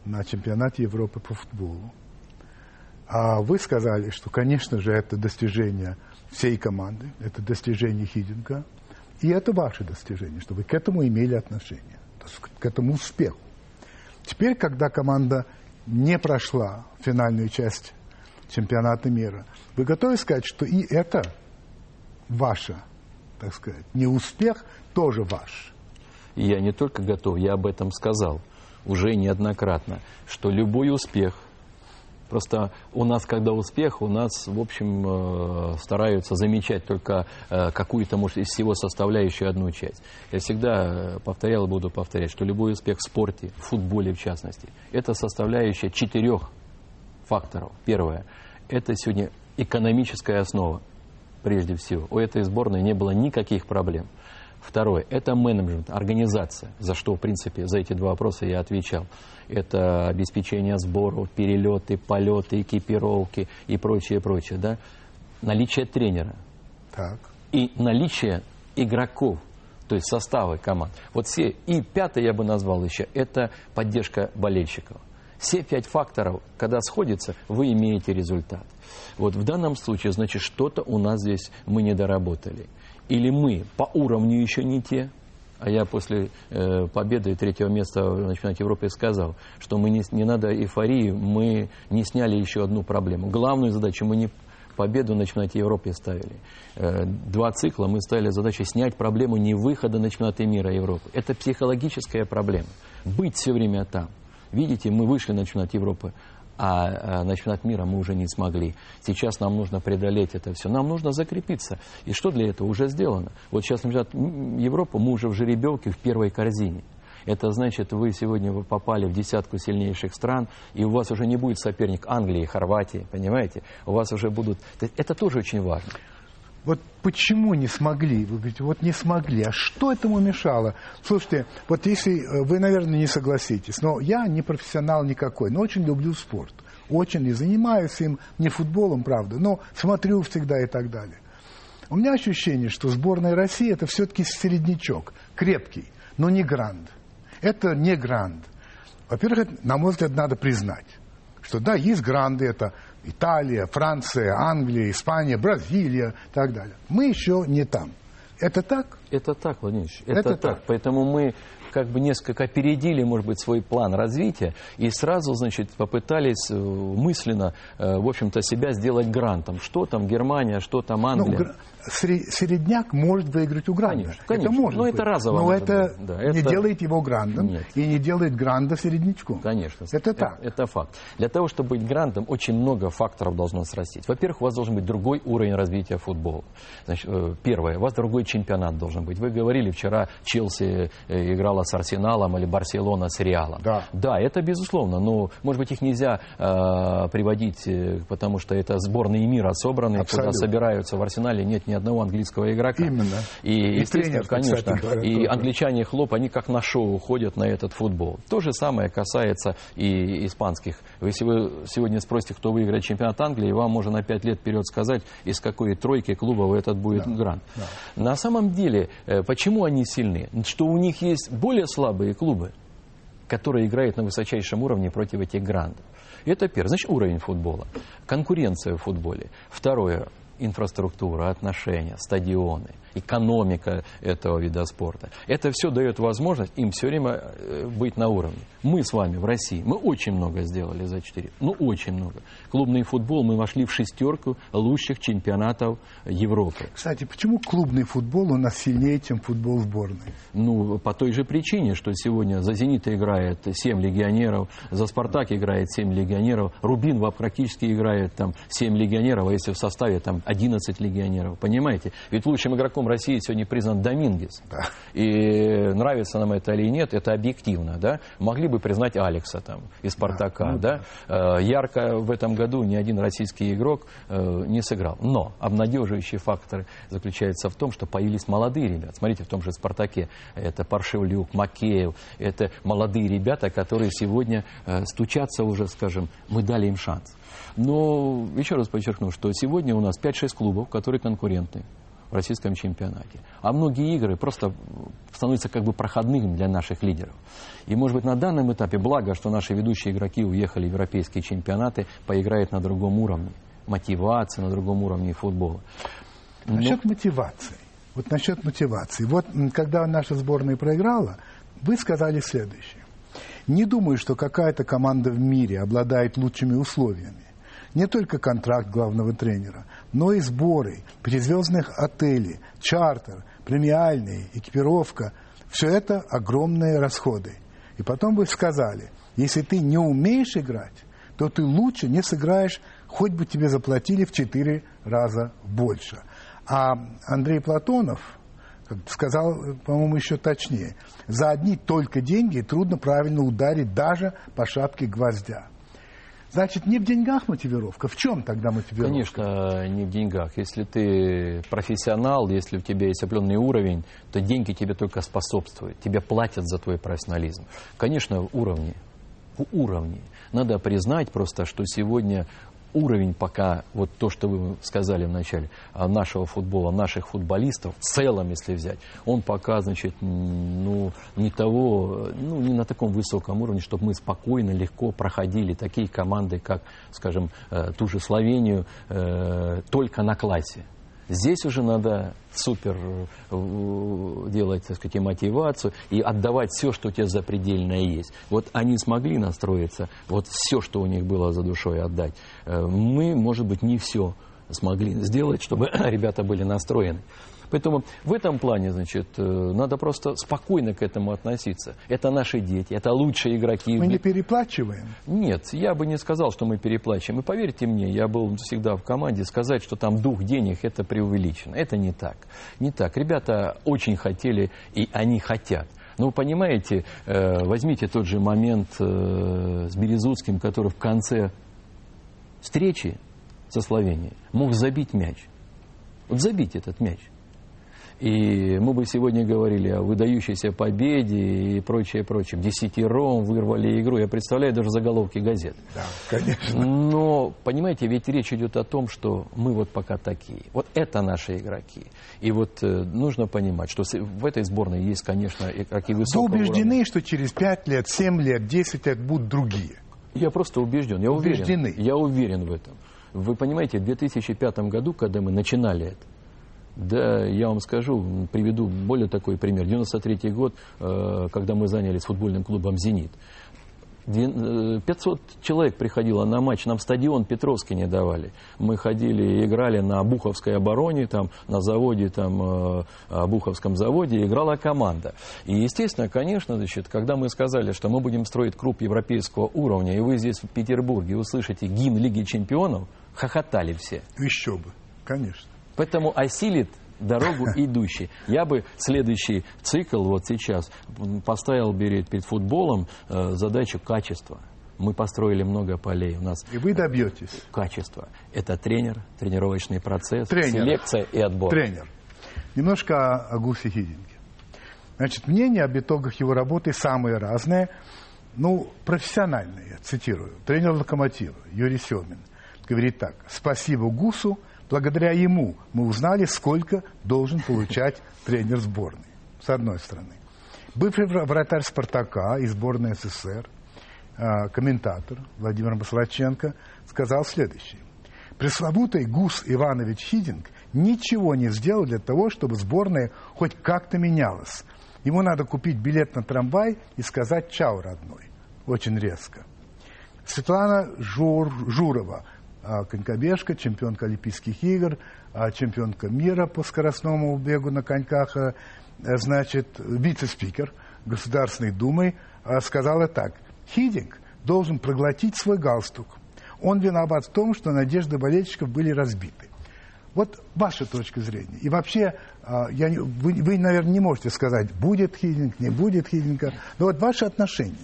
на чемпионате Европы по футболу, а вы сказали, что, конечно же, это достижение всей команды, это достижение Хидинга, и это ваше достижение, что вы к этому имели отношение, к этому успеху. Теперь, когда команда не прошла финальную часть чемпионата мира, вы готовы сказать, что и это ваше, так сказать, не успех, тоже ваш? Я не только готов, я об этом сказал уже неоднократно, что любой успех, просто у нас, когда успех, у нас, в общем, э, стараются замечать только э, какую-то, может, из всего составляющую одну часть. Я всегда э, повторял и буду повторять, что любой успех в спорте, в футболе в частности, это составляющая четырех факторов. Первое, это сегодня экономическая основа, прежде всего. У этой сборной не было никаких проблем. Второе – это менеджмент, организация, за что, в принципе, за эти два вопроса я отвечал. Это обеспечение сборов, перелеты, полеты, экипировки и прочее, прочее. Да? Наличие тренера Так. и наличие игроков, то есть составы команд. Вот все. И пятое я бы назвал еще – это поддержка болельщиков. Все пять факторов, когда сходятся, вы имеете результат. Вот в данном случае, значит, что-то у нас здесь мы не доработали. Или мы по уровню еще не те, а я после э, победы третьего места на чемпионате Европы сказал, что мы не, не надо эйфории, мы не сняли еще одну проблему. Главную задачу мы не победу на чемпионате Европы ставили. Э, Два цикла мы ставили задачу снять проблему не выхода на чемпионаты мира Европы. Это психологическая проблема. Быть все время там. Видите, мы вышли на чемпионат Европы, а, а на чемпионат мира мы уже не смогли. Сейчас нам нужно преодолеть это все. Нам нужно закрепиться. И что для этого уже сделано? Вот сейчас на чемпионат Европы мы уже в жеребьевке в первой корзине. Это значит, вы сегодня вы попали в десятку сильнейших стран, и у вас уже не будет соперник Англии, Хорватии, понимаете? У вас уже будут... Это тоже очень важно. Вот почему не смогли? Вы говорите, вот не смогли. А что этому мешало? Слушайте, вот если э, вы, наверное, не согласитесь, но я не профессионал никакой, но очень люблю спорт. Очень и занимаюсь им, не футболом, правда, но смотрю всегда и так далее. У меня ощущение, что сборная России это все-таки середнячок, крепкий, но не гранд. Это не гранд. Во-первых, на мой взгляд, надо признать, что да, есть гранды, это Италия, Франция, Англия, Испания, Бразилия и так далее. Мы еще не там. Это так? Это так, Владимир Ильич, это, Это так. так. Поэтому мы как бы несколько опередили, может быть, свой план развития и сразу, значит, попытались э, мысленно, э, в общем-то, себя сделать грантом. Что там Германия, что там Ну, Англия. гра- сре- середняк может выиграть у Гранда. Конечно, конечно. Это может Но это быть. разово Но это быть. Да, не это- делает его Грандом Нет. и не делает Гранда середнячком. Конечно. Это так. Это, факт. Для того, чтобы быть грандом, очень много факторов должно срастить. Во-первых, у вас должен быть другой уровень развития футбола. Значит, э, первое, у вас другой чемпионат должен быть. Вы говорили, вчера Челси э, играла с Арсеналом или Барселона с Реалом. Да. Да, это безусловно, но, может быть, их нельзя э, приводить, э, потому что это сборные мира собраны, Абсолютно. куда собираются в Арсенале нет ни одного английского игрока. Именно. И, И тренер, кстати конечно, говоря, и тоже. англичане хлоп, они как на шоу ходят на этот футбол. То же самое касается и испанских. Вы если вы сегодня спросите, кто выиграет чемпионат Англии, вам можно на пять лет вперед сказать, из какой тройки клубов этот будет грант. На самом деле, э, почему они сильны? Что у них есть более слабые клубы, которые играют на высочайшем уровне против этих грандов. Это первое. Значит, уровень футбола. Конкуренция в футболе. Второе. Инфраструктура, отношения, стадионы, экономика этого вида спорта. Это все дает возможность им все время э, быть на уровне. Мы с вами в России, мы очень много сделали за 4, ну очень много. Клубный футбол, мы вошли в шестерку лучших чемпионатов Европы. Кстати, почему клубный футбол у нас сильнее, чем футбол сборной? Ну, по той же причине, что сегодня за «Зенит» играет 7 легионеров, за «Спартак» играет 7 легионеров, «Рубин» практически играет там 7 легионеров, а если в составе там 11 легионеров, понимаете? Ведь лучшим игроком России сегодня признан Домингес. И нравится нам это или нет, это объективно, да? Могли бы признать Алекса там из «Спартака», да? Э, Ярко в этом году ни один российский игрок э, не сыграл. Но обнадеживающий фактор заключается в том, что появились молодые ребята. Смотрите, в том же «Спартаке» это Паршевлюк, Макеев, это молодые ребята, которые сегодня э, стучатся уже, скажем, мы дали им шанс. Но еще раз подчеркну, что сегодня у нас 5-6 клубов, которые конкурентны в российском чемпионате. А многие игры просто становятся как бы проходными для наших лидеров. И, может быть, на данном этапе, благо, что наши ведущие игроки уехали в европейские чемпионаты, поиграют на другом уровне. Мотивация на другом уровне футбола. Но- Насчет мотивации. Вот насчет мотивации. Вот когда наша сборная проиграла, вы сказали следующее. Не думаю, что какая-то команда в мире обладает лучшими условиями. Не только контракт главного тренера, но и сборы, пятизвездных отелей, чартер, премиальные, экипировка. Все это огромные расходы. И потом вы сказали, если ты не умеешь играть, то ты лучше не сыграешь, хоть бы тебе заплатили в четыре раза больше. А Андрей Платонов бы сказал, по-моему, еще точнее, за одни только деньги трудно правильно ударить даже по шапке гвоздя. Значит, не в деньгах мотивировка. В чем тогда мотивировка? Конечно, не в деньгах. Если ты профессионал, если у тебя есть определенный уровень, то деньги тебе только способствуют. Тебе платят за твой профессионализм. Конечно, уровни. Уровни. Надо признать просто, что сегодня уровень пока, вот то, что вы сказали вначале, а, нашего футбола, наших футболистов, в целом, если взять, он пока, значит, ну, не того, ну, не на таком высоком уровне, чтобы мы спокойно, легко проходили такие команды, как, скажем, э, ту же Словению, э, только на классе. Здесь уже надо супер э, делать, так сказать, мотивацию и отдавать все, что у тебя запредельное есть. Вот они смогли настроиться, вот все, что у них было за душой отдать. Э, Мы, может быть, не все смогли сделать, чтобы ребята были настроены. Поэтому в этом плане, значит, э, надо просто спокойно к этому относиться. Это наши дети, это лучшие игроки. Мы не переплачиваем. Нет, я бы не сказал, что мы переплачиваем. И поверьте мне, я был всегда в команде, сказать, что там дух денег, это преувеличено. Это не так. Не так. Ребята очень хотели, и они хотят. Но вы понимаете, э, возьмите тот же момент э, с Березутским, который в конце встречи со Словенией мог забить мяч. Вот забить этот мяч. И мы бы сегодня говорили о выдающейся победе и прочее, прочее. Десятером вырвали игру. Я представляю даже заголовки газет. Да, конечно. Но, понимаете, ведь речь идет о том, что мы вот пока такие. Вот это наши игроки. И вот э, нужно понимать, что в этой сборной есть, конечно, игроки Вы высокого убеждены, уровня. что через 5 лет, 7 лет, 10 лет будут другие? Я просто убежден, я уверен. Убеждены. Я уверен в этом. Вы понимаете, в 2005 году, когда мы начинали это, Да, я вам скажу, приведу более такой пример. 93 год, э, когда мы занялись футбольным клубом «Зенит». 500 э, человек приходило на матч, нам стадион Петровский не давали. Мы ходили и играли на Буховской обороне, там, на заводе, там, э, Буховском заводе, играла команда. И, естественно, конечно, значит, когда мы сказали, что мы будем строить клуб европейского уровня, и вы здесь в Петербурге услышите гимн Лиги Чемпионов, хохотали все. Еще бы, конечно. Поэтому осилит дорогу идущий. Я бы следующий цикл вот сейчас поставил перед, перед футболом э, задачу качества. Мы построили много полей. У нас и вы добьетесь. Качество. Это тренер, тренировочный процесс, тренер. селекция и отбор. Тренер. Немножко о, Гусе Хидинге. Значит, мнения об итогах его работы самые разные. Ну, профессиональные, цитирую. Тренер «Локомотива» Юрий Семин говорит так. «Спасибо Гусу, Благодаря ему мы узнали, сколько должен получать тренер сборной, с одной стороны. Бывший вратарь «Спартака» и сборной СССР, а, комментатор Владимир Маслаченко, сказал следующее. Пресловутый Гус Иванович Хидинг ничего не сделал для того, чтобы сборная хоть как-то менялась. Ему надо купить билет на трамвай и сказать «Чао, родной». Очень резко. Светлана Жур, Журова, конькобежка, чемпионка Олимпийских игр, а, чемпионка мира по скоростному бегу на коньках, а, значит, вице-спикер Государственной Думы сказала так. Хидинг должен проглотить свой галстук. Он виноват в том, что надежды болельщиков были разбиты. Вот ваша точка зрения. И вообще, я, вы, вы, наверное, не можете сказать, будет хидинг, не будет хидинга. Но вот ваши отношения.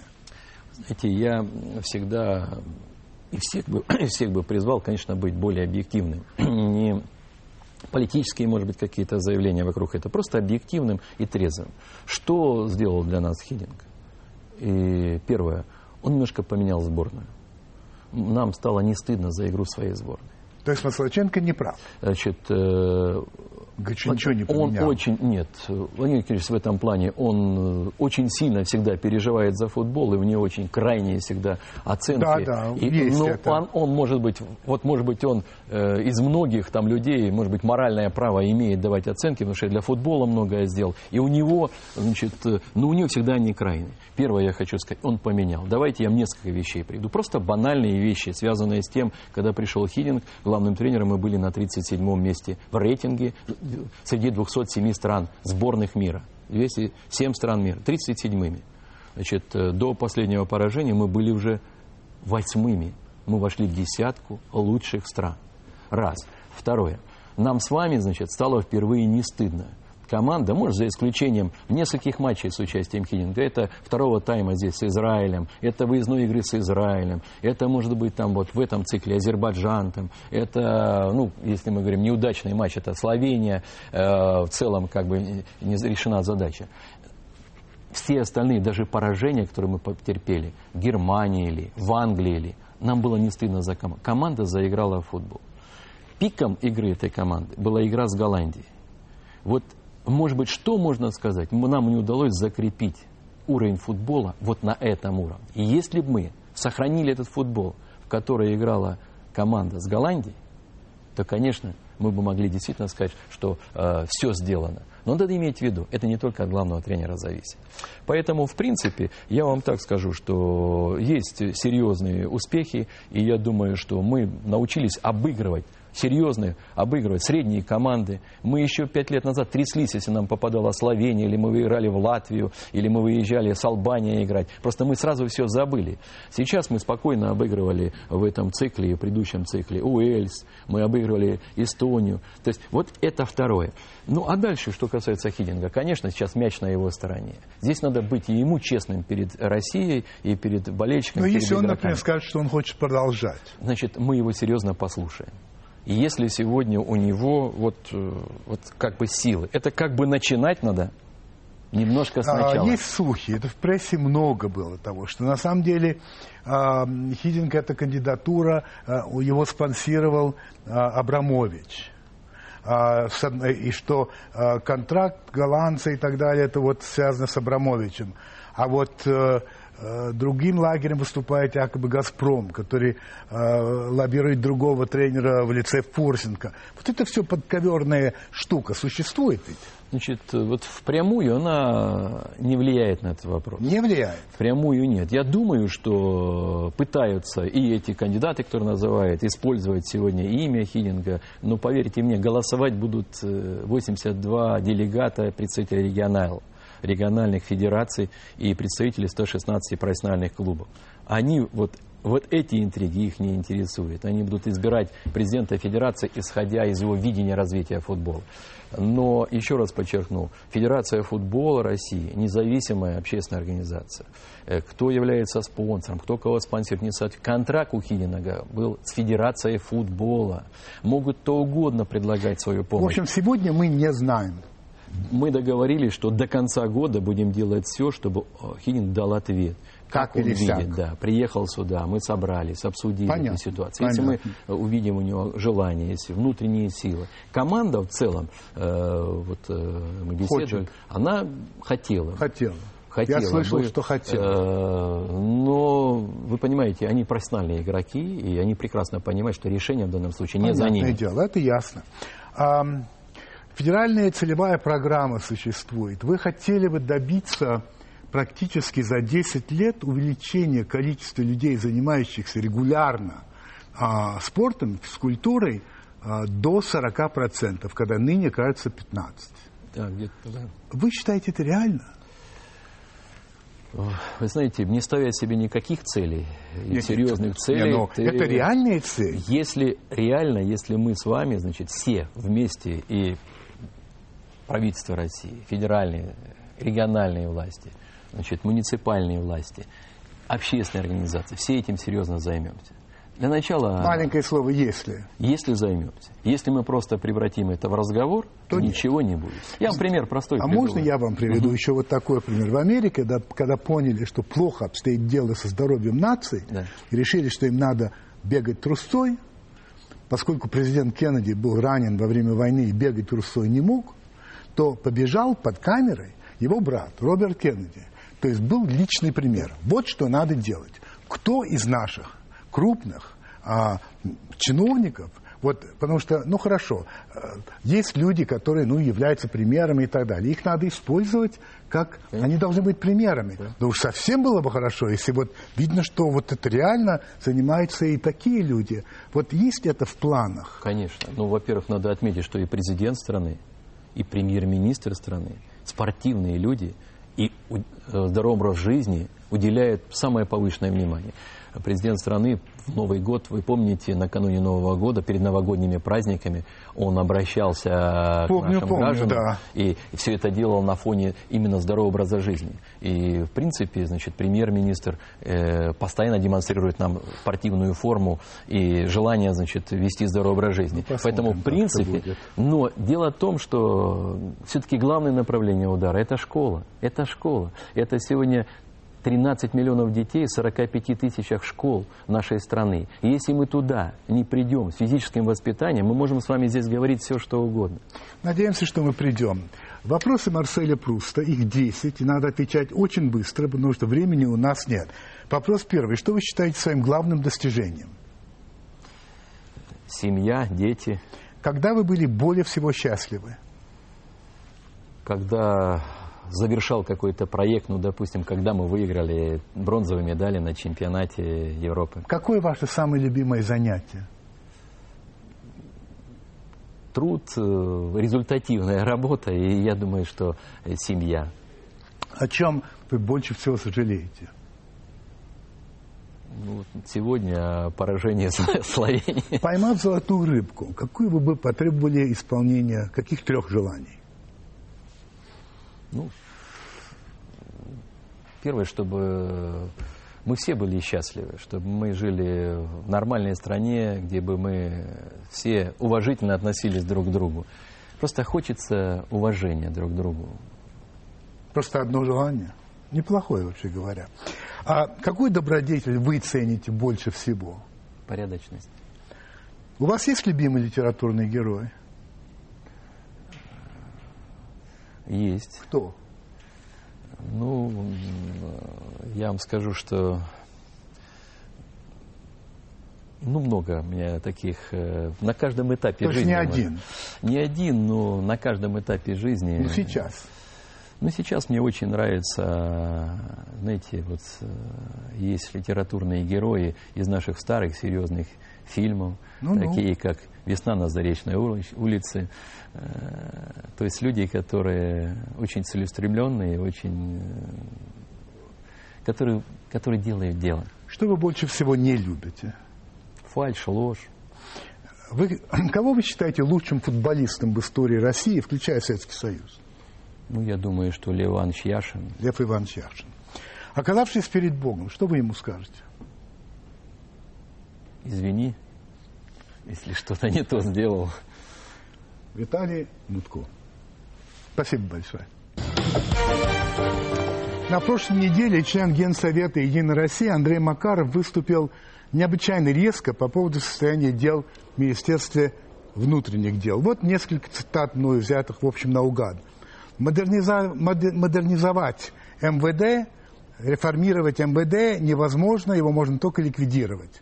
Знаете, я всегда и всех бы, всех бы призвал, конечно, быть более объективным. Не политические, может быть, какие-то заявления вокруг этого, просто объективным и трезвым. Что сделал для нас Хидинг? И первое, он немножко поменял сборную. Нам стало не стыдно за игру своей сборной. То есть Маслаченко не прав? Значит, Говорит, ничего не поменял. Он очень, нет, Владимир Николаевич в этом плане, он э, очень сильно всегда переживает за футбол, и у него очень крайние всегда оценки. Да, да, и, есть но это. Он, он, может быть, вот может быть он из многих там людей, может быть, моральное право имеет давать оценки, потому что для футбола многое сделал. И у него, значит, э, ну у него всегда они крайние. Первое я хочу сказать, он поменял. Давайте я вам несколько вещей приведу. Просто банальные вещи, связанные с тем, когда пришел Хидинг, главным тренером мы были на 37-м месте в рейтинге среди 207 стран сборных мира. 207 стран мира, 37-ми. Значит, э, до последнего поражения мы были уже восьмыми. Мы вошли в десятку лучших стран. Раз. Второе. Нам с вами, значит, стало впервые не стыдно команда, может, за исключением нескольких матчей с участием Хидинга, это второго тайма здесь с Израилем, это выездной игры с Израилем, это, может быть, там вот в этом цикле Азербайджан, там, это, ну, если мы говорим неудачный матч, это Словения, э, в целом, как бы, не решена задача все остальные, даже поражения, которые мы потерпели, в Германии или в Англии или, нам было не стыдно за команду. Команда заиграла в футбол. Пиком игры этой команды была игра с Голландией. Вот может быть, что можно сказать? Нам не удалось закрепить уровень футбола вот на этом уровне. И если бы мы сохранили этот футбол, в который играла команда с Голландией, то, конечно, мы бы могли действительно сказать, что э, все сделано. Но надо иметь в виду, это не только от главного тренера зависит. Поэтому, в принципе, я вам так скажу, что есть серьезные успехи, и я думаю, что мы научились обыгрывать серьезные, обыгрывать средние команды. Мы еще пять лет назад тряслись, если нам попадала Словения, или мы выиграли в Латвию, или мы выезжали с Албанией играть. Просто мы сразу все забыли. Сейчас мы спокойно обыгрывали в этом цикле, в предыдущем цикле Уэльс, мы обыгрывали Эстонию. То есть вот это второе. Ну а дальше, что касается Хидинга, конечно, сейчас мяч на его стороне. Здесь надо быть и ему честным перед Россией и перед болельщиками. Но если он, например, скажет, что он хочет продолжать. Значит, мы его серьезно послушаем. И если сегодня у него вот, э, вот как бы силы, это как бы начинать надо немножко а, сначала. А, есть слухи, это в прессе много было того, что на самом деле а, Хидинг это кандидатура, а, его спонсировал Абрамович. И что контракт голландца и так далее, это вот связано с Абрамовичем. А вот э, другим лагерем выступает якобы «Газпром», который э, лоббирует другого тренера в лице Форсенко. Вот это все подковерная штука существует ведь? Значит, вот впрямую она не влияет на этот вопрос. Не влияет. Впрямую нет. Я думаю, что пытаются и эти кандидаты, которые называют, использовать сегодня имя Хидинга. Но поверьте мне, голосовать будут 82 э, делегата представителей регионал, региональных федераций и представителей 116 профессиональных клубов. Они вот вот эти интриги их не интересуют. Они будут избирать президента федерации, исходя из его видения развития футбола. Но, еще раз подчеркну, Федерация футбола России – независимая общественная организация. Э, кто является спонсором, кто кого спонсирует, не соответствует. Контракт у Хидинага был с Федерацией футбола. Могут то угодно предлагать свою помощь. В общем, сегодня мы не знаем. Мы договорились, что до конца года будем делать все, чтобы э, Хидин дал ответ как, он видит, да, приехал сюда, мы собрались, обсудили Понятно. эту ситуацию. Если Понятно. мы увидим у него желание, если внутренние силы. Команда в целом, э, вот э, мы беседовали, она хотела. Хотела. Хотела Я слышал, бы, что хотела. Э, но, вы понимаете, они профессиональные игроки, и они прекрасно понимают, что решение в данном случае не Понятное за ними. дело, это ясно. А, федеральная целевая программа существует. Вы хотели бы добиться практически за 10 лет увеличение количества людей, занимающихся регулярно а, спортом, физкультурой, а, до 40%, когда ныне, кажется, 15%. Да, где-то, да. Вы считаете это реально? Вы знаете, не ставя себе никаких целей, нет, серьезных нет, целей. Нет, ты, это реальные цели. Если реально, если мы с вами, значит, все вместе и правительство России, федеральные, региональные власти, значит, муниципальные власти, общественные организации, все этим серьезно займемся. Для начала... Маленькое слово «если». Если займемся. Если мы просто превратим это в разговор, то, ничего не будет. Я вам пример простой А приведу. можно я вам приведу угу. еще вот такой пример? В Америке, когда, когда поняли, что плохо обстоит дело со здоровьем нации, да. и решили, что им надо бегать трусцой, поскольку президент Кеннеди был ранен во время войны и бегать трусцой не мог, то побежал под камерой его брат Роберт Кеннеди то есть был личный пример. Вот что надо делать. Кто из наших крупных а, чиновников, вот, потому что, ну хорошо, э, есть люди, которые, ну, являются примерами и так далее. Их надо использовать как, они должны быть примерами. Да. да уж совсем было бы хорошо, если вот видно, что вот это реально занимаются и такие люди. Вот есть это в планах? Конечно. Ну, во-первых, надо отметить, что и президент страны, и премьер-министр страны, спортивные люди – и э, здоровый образ жизни уделяет самое повышенное внимание. Президент страны в Новый год, вы помните, накануне Нового года, перед новогодними праздниками, он обращался помню, к нашим помню, гражданам. Да. И все это делал на фоне именно здорового образа жизни. И, в принципе, значит, премьер-министр э, постоянно демонстрирует нам спортивную форму и желание, значит, вести здоровый образ жизни. Ну, Поэтому, в принципе, но дело в том, что все-таки главное направление удара – это школа. Это школа. Это сегодня 13 миллионов детей в 45 тысячах школ нашей страны. И если мы туда не придем с физическим воспитанием, мы можем с вами здесь говорить все, что угодно. Надеемся, что мы придем. Вопросы Марселя Пруста, их 10, и надо отвечать очень быстро, потому что времени у нас нет. Вопрос первый. Что вы считаете своим главным достижением? Семья, дети. Когда вы были более всего счастливы? Когда завершал какой-то проект, ну, допустим, когда мы выиграли бронзовые медали на чемпионате Европы. Какое ваше самое любимое занятие? Труд, э, результативная работа, и я думаю, что семья. О чем вы больше всего сожалеете? Ну, сегодня поражение Словении. Поймав золотую рыбку, какую вы бы потребовали исполнения каких трех желаний? Ну, первое, чтобы мы все были счастливы, чтобы мы жили в нормальной стране, где бы мы все уважительно относились друг к другу. Просто хочется уважения друг к другу. Просто одно желание. Неплохое, вообще говоря. А какой добродетель вы цените больше всего? Порядочность. У вас есть любимый литературный герой? Есть. Кто? Ну, я вам скажу, что ну, много у меня таких, э, на каждом этапе То есть жизни. не один? Не один, но на каждом этапе жизни. Ну, сейчас. Ну, сейчас мне очень нравится, знаете, вот э, есть литературные герои из наших старых серьезных фильмов, Ну-ну. такие как «Весна на Заречной ули- улице». Э, То есть люди, которые очень целеустремленные, очень, э, которые, которые делают дело. Что вы больше всего не любите? Фальшь, ложь. Вы, кого вы считаете лучшим футболистом в истории России, включая Советский Союз? Ну, я думаю, что Лев Иванович Яшин. Лев Иванович Яшин. Оказавшись перед Богом, что вы ему скажете? Извини, если что-то не то сделал. Виталий Мутко. Спасибо большое. На прошлой неделе член Генсовета «Единой России» Андрей Макаров выступил необычайно резко по поводу состояния дел в Министерстве внутренних дел. Вот несколько цитат мною взятых, в общем, наугад. Модерниза- моде- модернизовать МВД, реформировать МВД невозможно, его можно только ликвидировать.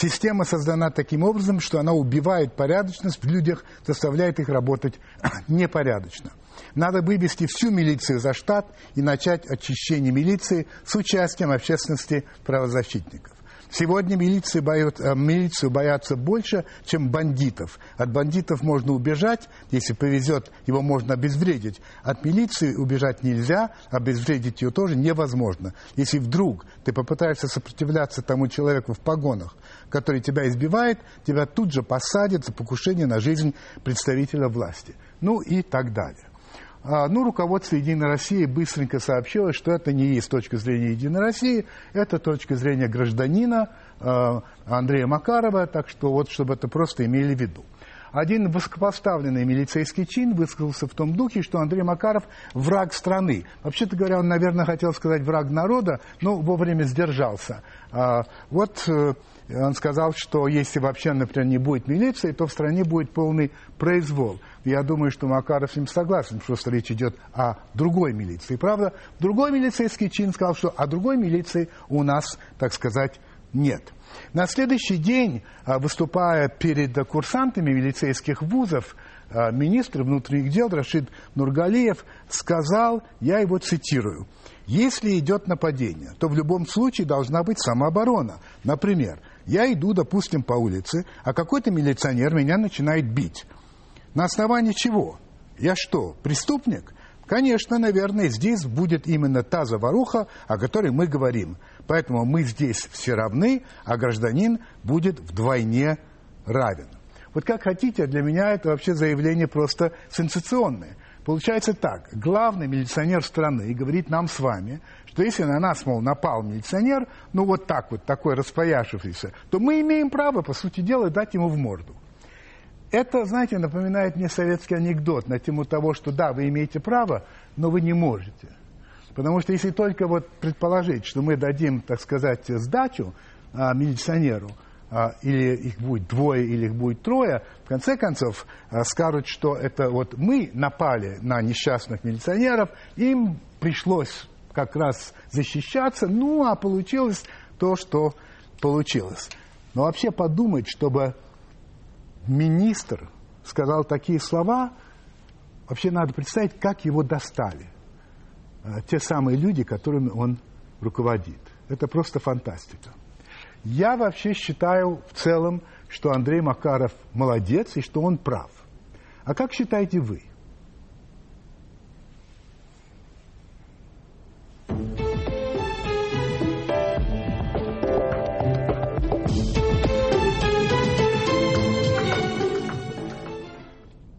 Система создана таким образом, что она убивает порядочность в людях, заставляет их работать непорядочно. Надо вывести всю милицию за штат и начать очищение милиции с участием общественности правозащитников. Сегодня милиции боят- э, милицию боятся больше, чем бандитов. От бандитов можно убежать, если повезет, его можно обезвредить. От милиции убежать нельзя, обезвредить ее тоже невозможно. Если вдруг ты попытаешься сопротивляться тому человеку в погонах, который тебя избивает, тебя тут же посадят за покушение на жизнь представителя власти. Ну и так далее. А, Ну, руководство «Единой России» быстренько сообщило, что это не есть точка зрения «Единой России», это точка зрения гражданина а, Андрея Макарова, так что вот, чтобы это просто имели в виду. Один высокопоставленный милицейский чин высказался в том духе, что Андрей Макаров враг страны. Вообще-то говоря, он, наверное, хотел сказать враг народа, но вовремя сдержался. А, Вот э, он сказал, что если вообще, например, не будет милиции, то в стране будет полный произвол. Я думаю, что Макаров с ним согласен, что речь идет о другой милиции. Правда, другой милицейский чин сказал, что о другой милиции у нас, так сказать, нет. На следующий день, а, выступая перед курсантами милицейских вузов, а, министр внутренних дел Рашид Нургалиев сказал, я его цитирую, если идет нападение, то в любом случае должна быть самооборона. Например, я иду, допустим, по улице, а какой-то милиционер меня начинает бить. На основании чего? Я что, преступник? Конечно, наверное, здесь будет именно та заваруха, о которой мы говорим. Поэтому мы здесь все равны, а гражданин будет вдвойне равен. Вот как хотите, для меня это вообще заявление просто сенсационное. Получается так, главный милиционер страны говорит нам с вами, что если на нас, мол, напал милиционер, ну вот так вот, такой распояшившийся, то мы имеем право, по сути дела, дать ему в морду. Это, знаете, напоминает мне советский анекдот на тему того, что да, вы имеете право, но вы не можете. Потому что если только вот предположить, что мы дадим, так сказать, сдачу а, милиционеру, а, или их будет двое, или их будет трое, в конце концов а, скажут, что это вот мы напали на несчастных милиционеров, им пришлось как раз защищаться, ну а получилось то, что получилось. Но вообще подумать, чтобы министр сказал такие слова, вообще надо представить, как его достали. А, Те самые люди, которыми он руководит. Это просто фантастика. Я вообще считаю в целом, что Андрей Макаров молодец и что он прав. А как считаете вы?